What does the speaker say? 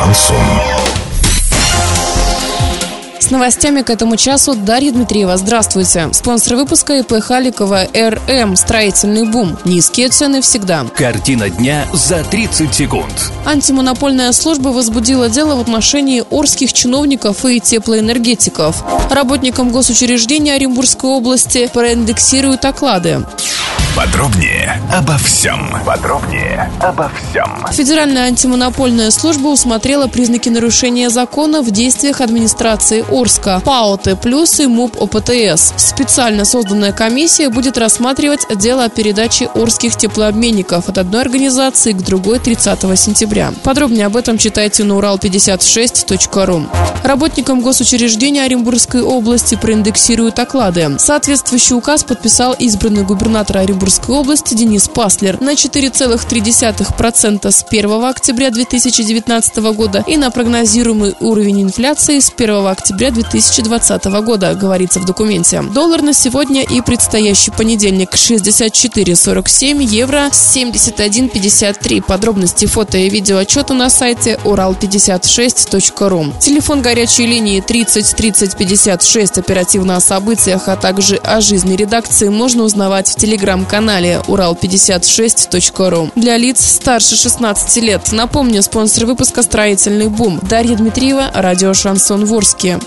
Шансон. С новостями к этому часу Дарья Дмитриева. Здравствуйте. Спонсор выпуска ИП Халикова РМ «Строительный бум». Низкие цены всегда. Картина дня за 30 секунд. Антимонопольная служба возбудила дело в отношении орских чиновников и теплоэнергетиков. Работникам госучреждения Оренбургской области проиндексируют оклады. Подробнее обо всем. Подробнее обо всем. Федеральная антимонопольная служба усмотрела признаки нарушения закона в действиях администрации Орска, ПАО Т+, и МУП ОПТС. Специально созданная комиссия будет рассматривать дело о передаче орских теплообменников от одной организации к другой 30 сентября. Подробнее об этом читайте на урал56.ру. Работникам госучреждения Оренбургской области проиндексируют оклады. Соответствующий указ подписал избранный губернатор Оренбургской области Денис Паслер на 4,3% с 1 октября 2019 года и на прогнозируемый уровень инфляции с 1 октября 2020 года, говорится в документе. Доллар на сегодня и предстоящий понедельник 64,47, евро 71,53. Подробности фото и видео отчета на сайте урал56.ру. Телефон горячей линии 30 30 56 оперативно о событиях, а также о жизни редакции можно узнавать в телеграм-канале урал56.ру. Для лиц старше 16 лет. Напомню, спонсор выпуска «Строительный бум». Дарья Дмитриева, радио «Шансон Ворске».